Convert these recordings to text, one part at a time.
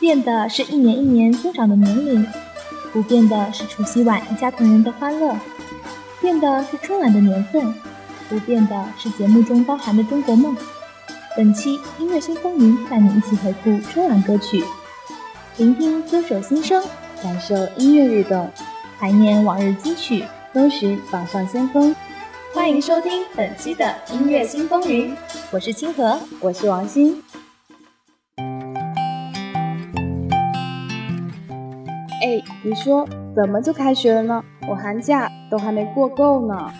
变的是一年一年增长的年龄，不变的是除夕晚一家团圆的欢乐，变的是春晚的年份，不变的是节目中包含的中国梦。本期音乐新风云带你一起回顾春晚歌曲，聆听歌手心声，感受音乐律动，怀念往日金曲，搜寻榜上先锋。欢迎收听本期的音乐新风云，我是清河，我是王鑫。哎，你说怎么就开学了呢？我寒假都还没过够呢。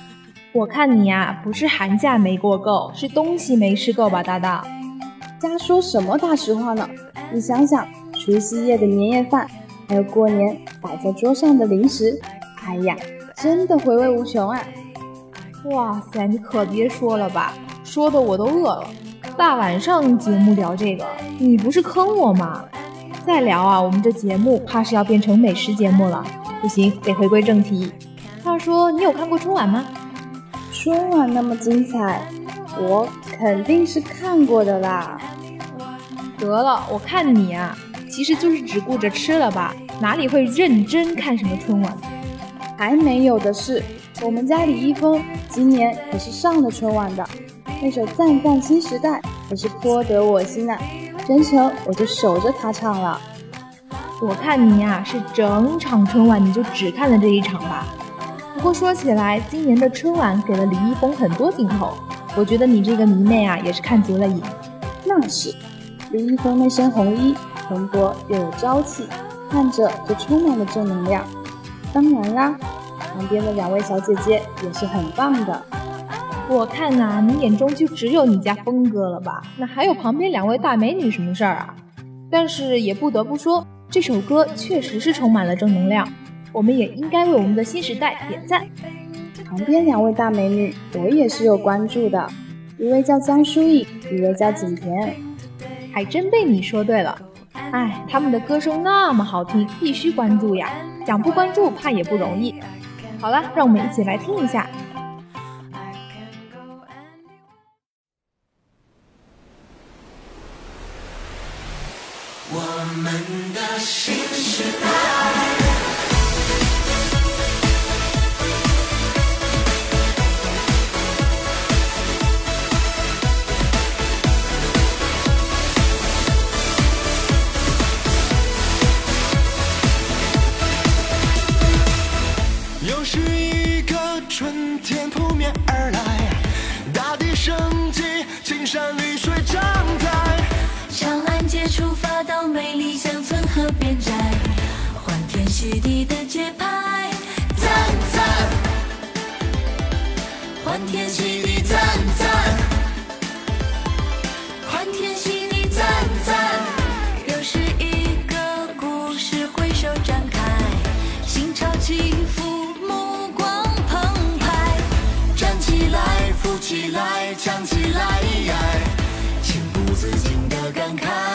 我看你呀，不是寒假没过够，是东西没吃够吧，大大？瞎说什么大实话呢？你想想，除夕夜的年夜饭，还有过年摆在桌上的零食，哎呀，真的回味无穷啊！哇塞，你可别说了吧，说的我都饿了。大晚上节目聊这个，你不是坑我吗？再聊啊，我们这节目怕是要变成美食节目了。不行，得回归正题。话说，你有看过春晚吗？春晚那么精彩，我肯定是看过的啦。得了，我看你啊，其实就是只顾着吃了吧，哪里会认真看什么春晚？还没有的事，我们家李易峰今年可是上了春晚的，那首《赞赞新时代》可是颇得我心啊。全程我就守着他唱了。我看你呀，是整场春晚你就只看了这一场吧。不过说起来，今年的春晚给了李易峰很多镜头，我觉得你这个迷妹啊也是看足了瘾。那是，李易峰那身红衣，蓬勃又有朝气，看着就充满了正能量。当然啦，旁边的两位小姐姐也是很棒的。我看呐，你眼中就只有你家峰哥了吧？那还有旁边两位大美女什么事儿啊？但是也不得不说，这首歌确实是充满了正能量，我们也应该为我们的新时代点赞。旁边两位大美女，我也是有关注的，一位叫江疏影，一位叫景甜，还真被你说对了。哎，他们的歌声那么好听，必须关注呀！想不关注怕也不容易。好了，让我们一起来听一下。的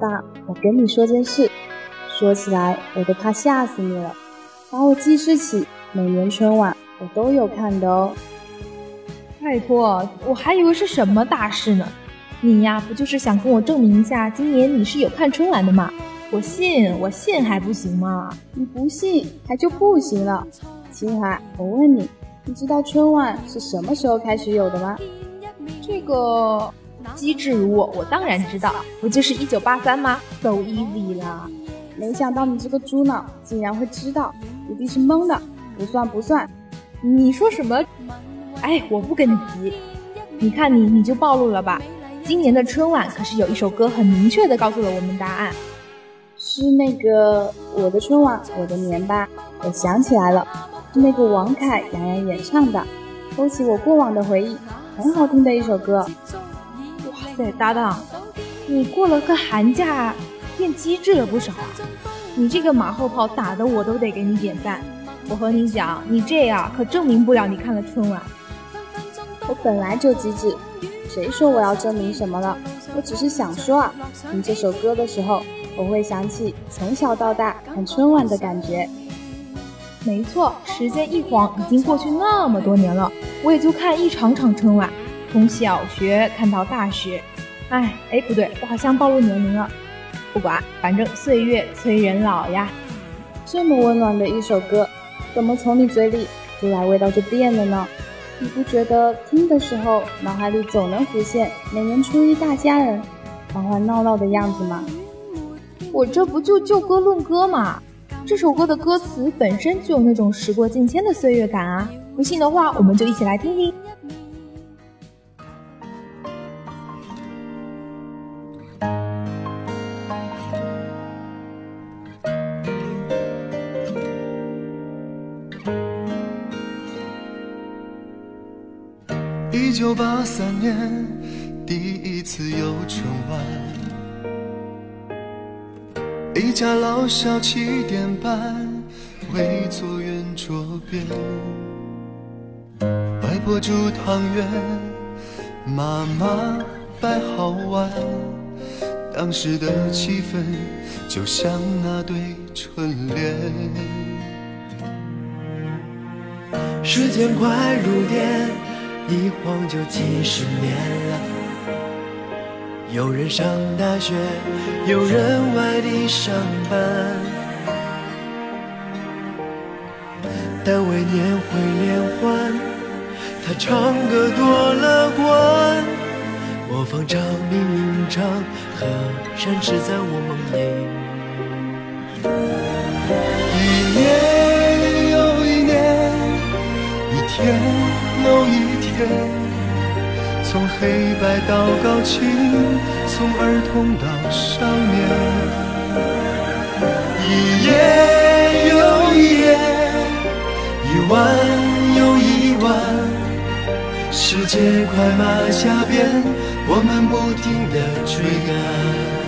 大，我跟你说件事，说起来我都怕吓死你了。打我记事起，每年春晚我都有看的哦。拜托，我还以为是什么大事呢。你呀，不就是想跟我证明一下，今年你是有看春晚的吗？我信，我信还不行吗？你不信还就不行了。青海，我问你，你知道春晚是什么时候开始有的吗？这个机智如我，我当然知道，不就是一九八三吗？So easy 啦！没想到你这个猪脑竟然会知道，一定是蒙的。不算不算，你说什么？哎，我不跟你急。你看你，你就暴露了吧？今年的春晚可是有一首歌很明确的告诉了我们答案，是那个《我的春晚我的年》吧？我想起来了，是那个王凯、杨洋演唱的，勾起我过往的回忆，很好听的一首歌。哇塞，搭档，你过了个寒假变机智了不少啊！你这个马后炮打的我都得给你点赞。我和你讲，你这样可证明不了你看了春晚。我本来就机智。谁说我要证明什么了？我只是想说啊，听这首歌的时候，我会想起从小到大看春晚的感觉。没错，时间一晃，已经过去那么多年了，我也就看一场场春晚，从小学看到大学。哎，哎，不对，我好像暴露年龄了。不管，反正岁月催人老呀。这么温暖的一首歌，怎么从你嘴里出来味道就变了呢？你不觉得听的时候脑海里总能浮现每年初一大家人欢欢闹闹的样子吗？我这不就就歌论歌吗？这首歌的歌词本身就有那种时过境迁的岁月感啊！不信的话，我们就一起来听听。第一次有春晚，一家老小七点半围坐圆桌边，外婆煮汤圆，妈妈摆好碗，当时的气氛就像那对春联。时间快如电。一晃就几十年了，有人上大学，有人外地上班，单位年会联欢，他唱歌多乐观，模仿张明明唱，和山只在我梦里。一年又一年，一天又一。从黑白到高清，从儿童到少年，一页又一页，一晚又一晚，世界快马加鞭，我们不停地追赶。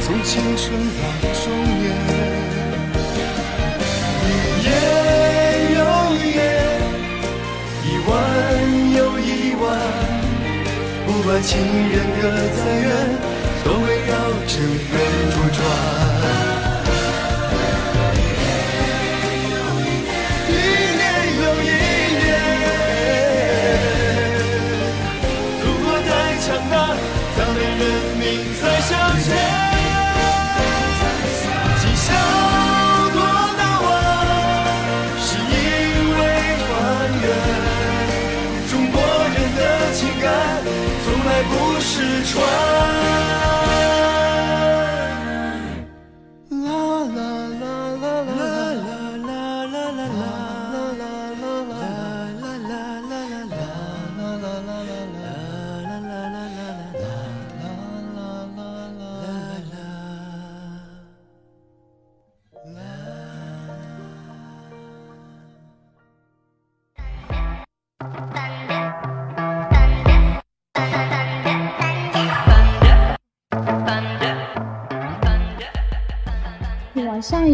从青春到中年，一夜又一夜，一万又一万，不管情人隔再远，穿。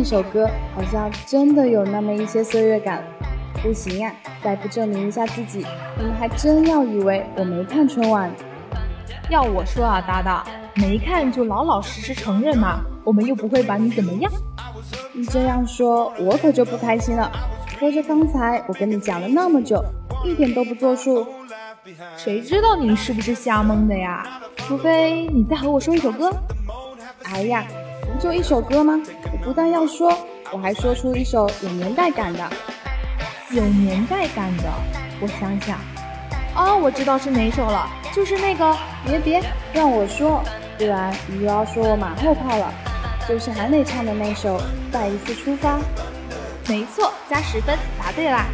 一首歌，好像真的有那么一些岁月感。不行呀，再不证明一下自己，你们还真要以为我没看春晚。要我说啊，搭档，没看就老老实实承认嘛，我们又不会把你怎么样。你这样说，我可就不开心了。合着刚才我跟你讲了那么久，一点都不作数。谁知道你是不是瞎蒙的呀？除非你再和我说一首歌。哎呀，不就一首歌吗？我不但要说，我还说出一首有年代感的。有年代感的，我想想，哦，我知道是哪首了，就是那个。别别，让我说，不然你又要说我马后炮了。就是韩磊唱的那首《再一次出发》。没错，加十分，答对啦，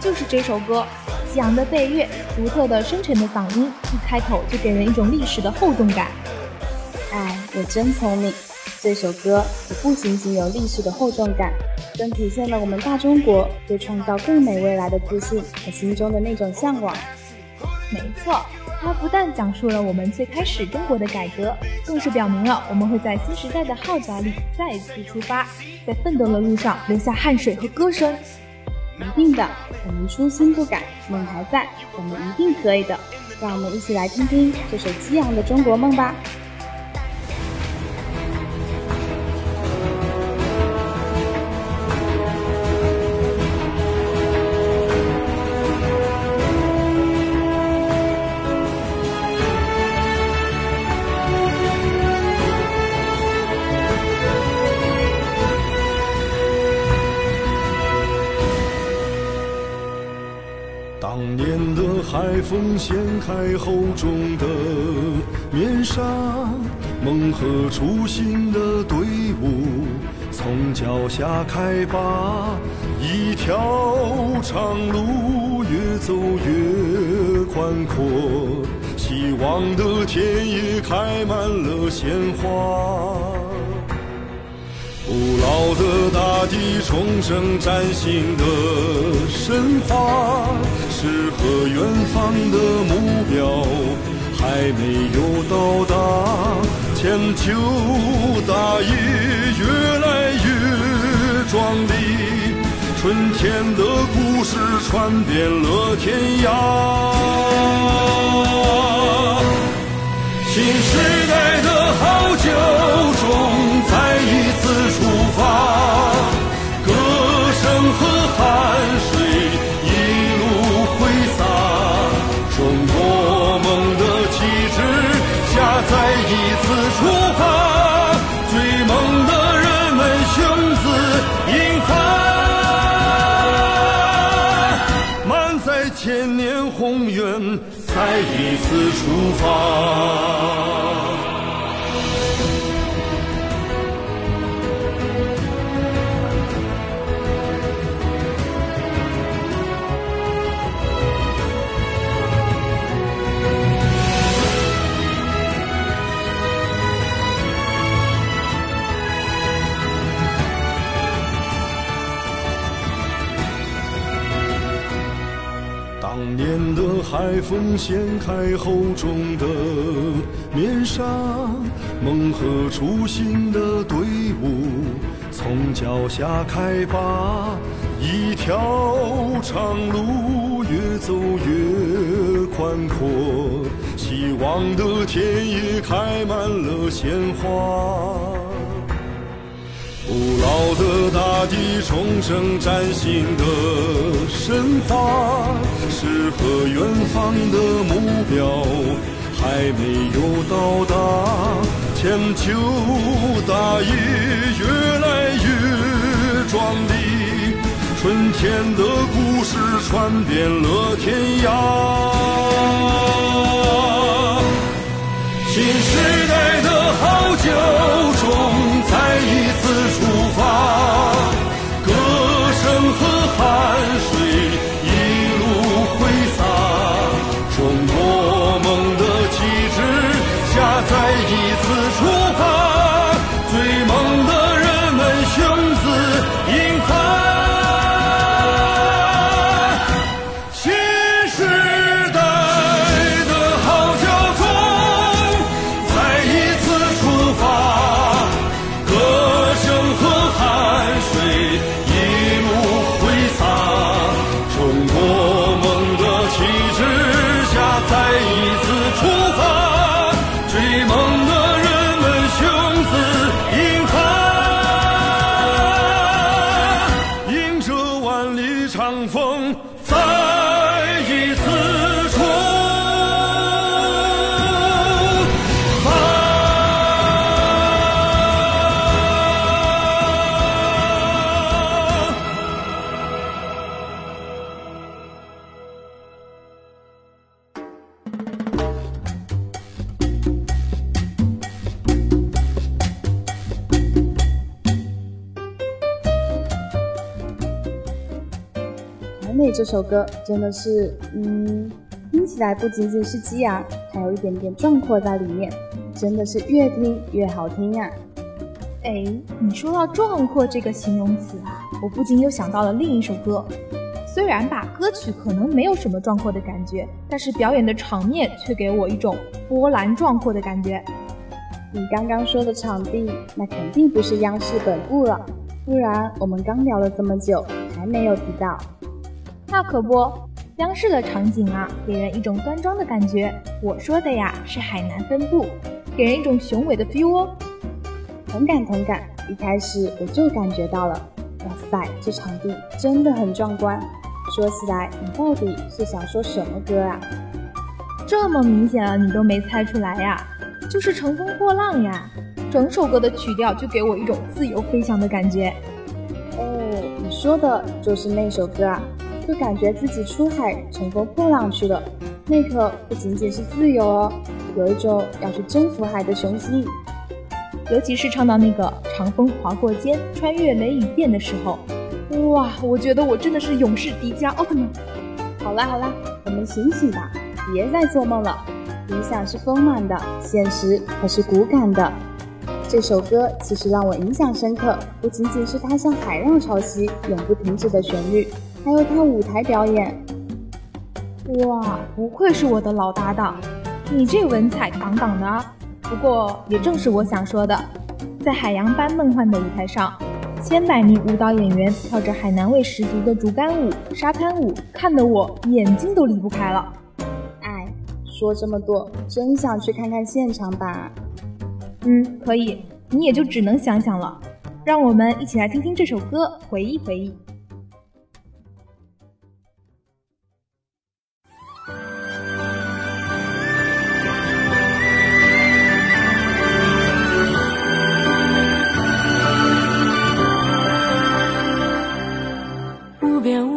就是这首歌。激昂的背乐，独特的深沉的嗓音，一开口就给人一种历史的厚重感。哎，我真聪明，这首歌不仅仅有历史的厚重感。更体现了我们大中国对创造更美未来的自信和心中的那种向往。没错，它不但讲述了我们最开始中国的改革，更是表明了我们会在新时代的号角里再次出发，在奋斗的路上留下汗水和歌声。一定的，我们初心不改，梦还在，我们一定可以的。让我们一起来听听这首激昂的中国梦吧。开厚重的面纱，梦和初心的队伍从脚下开拔，一条长路越走越宽阔，希望的田野开满了鲜花。古老的大地重生崭新的神话，诗和远方的目标还没有到达，千秋大业越来越壮丽，春天的故事传遍了天涯。新时代的号角中，再一次出发，歌声和汗水一路挥洒，中国梦的旗帜下再一次出发，千年宏愿。再一次出发。的海风掀开厚重的面纱，梦和初心的队伍从脚下开拔，一条长路越走越宽阔，希望的田野开满了鲜花。古老的大地重生崭新的神话，诗和远方的目标还没有到达，千秋大业越来越壮丽，春天的故事传遍了天涯。新时代的号角中，再出发。这首歌真的是，嗯，听起来不仅仅是激昂，还有一点点壮阔在里面，真的是越听越好听啊！哎，你说到壮阔这个形容词啊，我不禁又想到了另一首歌。虽然吧，歌曲可能没有什么壮阔的感觉，但是表演的场面却给我一种波澜壮阔的感觉。你刚刚说的场地，那肯定不是央视本部了，不然我们刚聊了这么久，还没有提到。那可不，央视的场景啊，给人一种端庄的感觉。我说的呀，是海南分部，给人一种雄伟的 feel 哦。同感同感，一开始我就感觉到了，哇塞，这场地真的很壮观。说起来，你到底是想说什么歌啊？这么明显了，你都没猜出来呀？就是《乘风破浪》呀！整首歌的曲调就给我一种自由飞翔的感觉。哦，你说的就是那首歌啊，就感觉自己出海乘风破浪去了。那可不仅仅是自由哦，有一种要去征服海的雄心。尤其是唱到那个“长风划过肩，穿越雷雨电”的时候。哇，我觉得我真的是勇士迪迦奥特曼。好啦好啦，我们醒醒吧，别再做梦了。理想是丰满的，现实可是骨感的。这首歌其实让我印象深刻，不仅仅是它像海浪潮汐永不停止的旋律，还有他舞台表演。哇，不愧是我的老搭档，你这文采杠杠的啊！不过也正是我想说的，在海洋般梦幻的舞台上。千百名舞蹈演员跳着海南味十足的竹竿舞、沙滩舞，看得我眼睛都离不开了。哎，说这么多，真想去看看现场吧。嗯，可以，你也就只能想想了。让我们一起来听听这首歌，回忆回忆。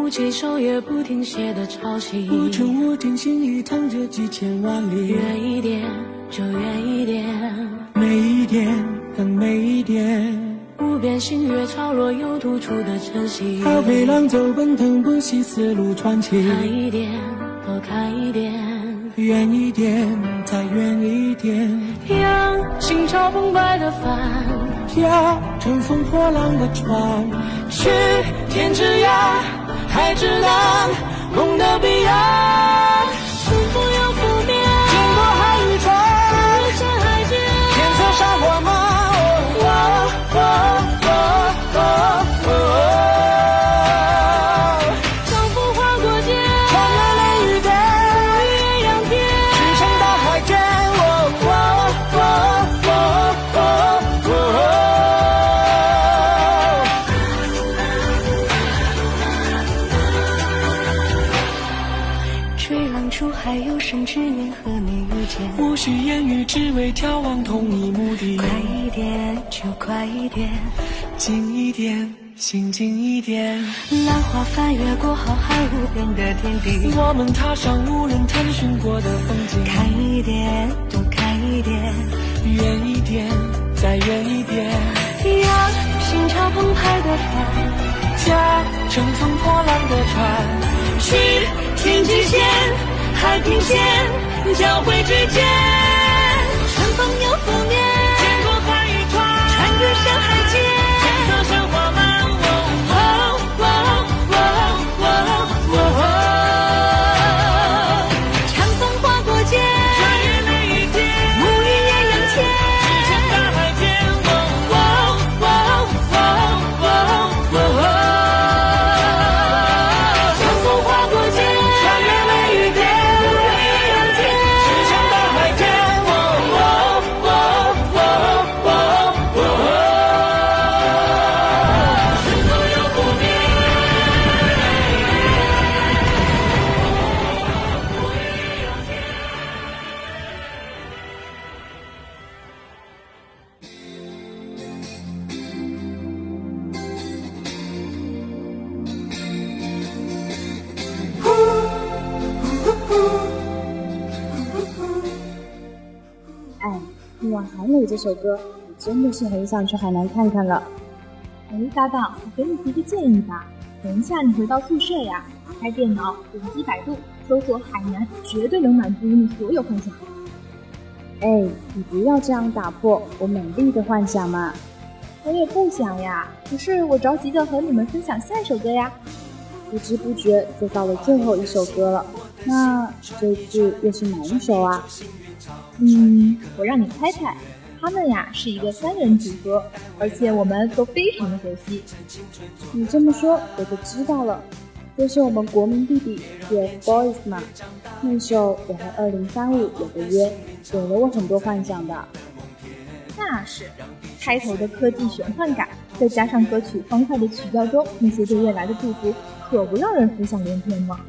几首也不停歇的潮汐，无穷无尽心里淌着几千万里。远一点就远一点，美一点更美一点。无边星月潮落又突出的晨曦，好飞浪走奔腾不息丝路传奇。看一点多看一点，远一点再远一点。扬心潮澎湃的帆，驾乘风破浪的船，去天之涯。海之南，梦的彼岸，言语，只为眺望同一目的。快一点，就快一点；近一点，心近一点。浪花翻越过浩瀚无边的天地，我们踏上无人探寻过的风景。看一点，多看一点；远一点，再远一点。让心潮澎湃的帆，驾乘风破浪的船，去天际线，海平线。交汇之间，风又拂面首歌，我真的是很想去海南看看了。哎，搭档，我给你提个建议吧。等一下你回到宿舍呀，打开电脑，点击百度，搜索海南，绝对能满足你所有幻想。哎，你不要这样打破我美丽的幻想嘛！我也不想呀，可是我着急的和你们分享下一首歌呀。不知不觉就到了最后一首歌了，那这次又是哪一首啊？嗯，我让你猜猜，他们呀是一个三人组合，而且我们都非常的熟悉。你这么说我就知道了，就是我们国民弟弟 TFBOYS 嘛。那首我和二零三五有个约，给了我很多幻想的。那是，开头的科技玄幻感，再加上歌曲欢快的曲调中那些对未来的祝福，可不让人浮想联翩吗？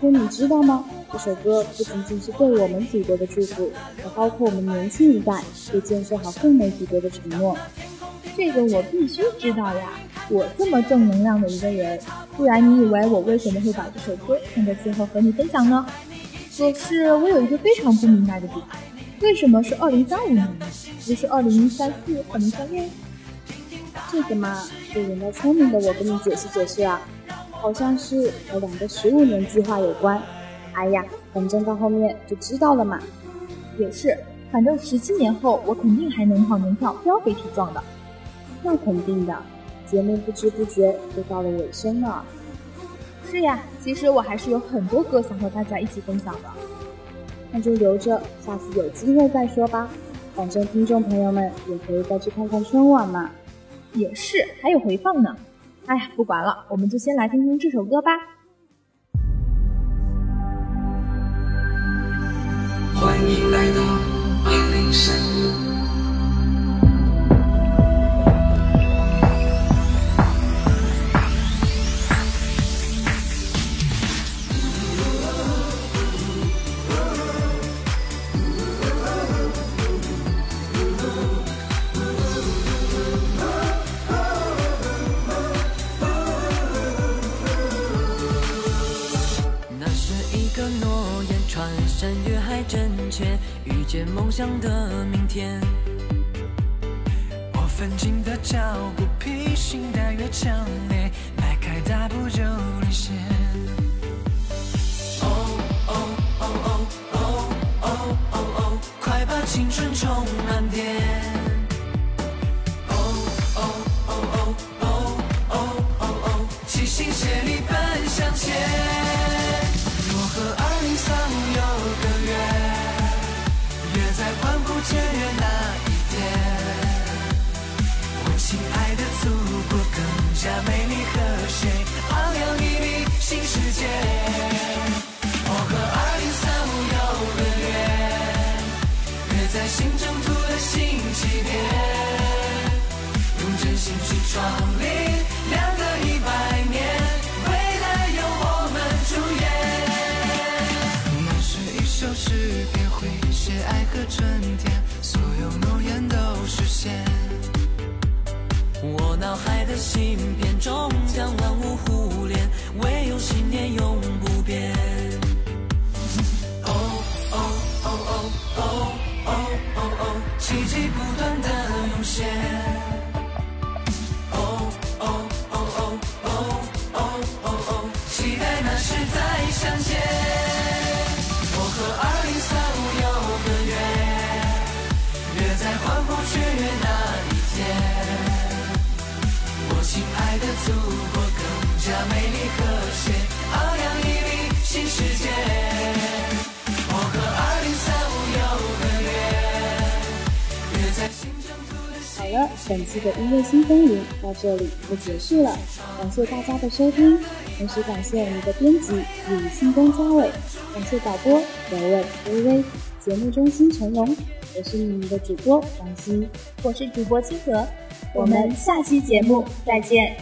可你知道吗？这首歌不仅仅是对我们祖国的祝福，还包括我们年轻一代对建设好更美祖国的承诺。这个我必须知道呀！我这么正能量的一个人，不然你以为我为什么会把这首歌放在最后和你分享呢？可是我有一个非常不明白的点，为什么是二零三五年？不是二零三四、二零三六？这个嘛，就人家聪明的我跟你解释解释啊，好像是和两个十五年计划有关。哎呀，反正到后面就知道了嘛。也是，反正十七年后我肯定还能跑能跳，膘肥体壮的。那肯定的。节目不知不觉就到了尾声了。是呀，其实我还是有很多歌想和大家一起分享的。那就留着下次有机会再说吧。反正听众朋友们也可以再去看看春晚嘛。也是，还有回放呢。哎呀，不管了，我们就先来听听这首歌吧。欢迎来到二零三奇迹不断本期的音乐新风云到这里就结束了，感谢大家的收听，同时感谢我们的编辑李星光嘉伟，感谢导播刘伟微微，节目中心陈龙，我是你们的主播王鑫，我是主播清河，我们下期节目再见。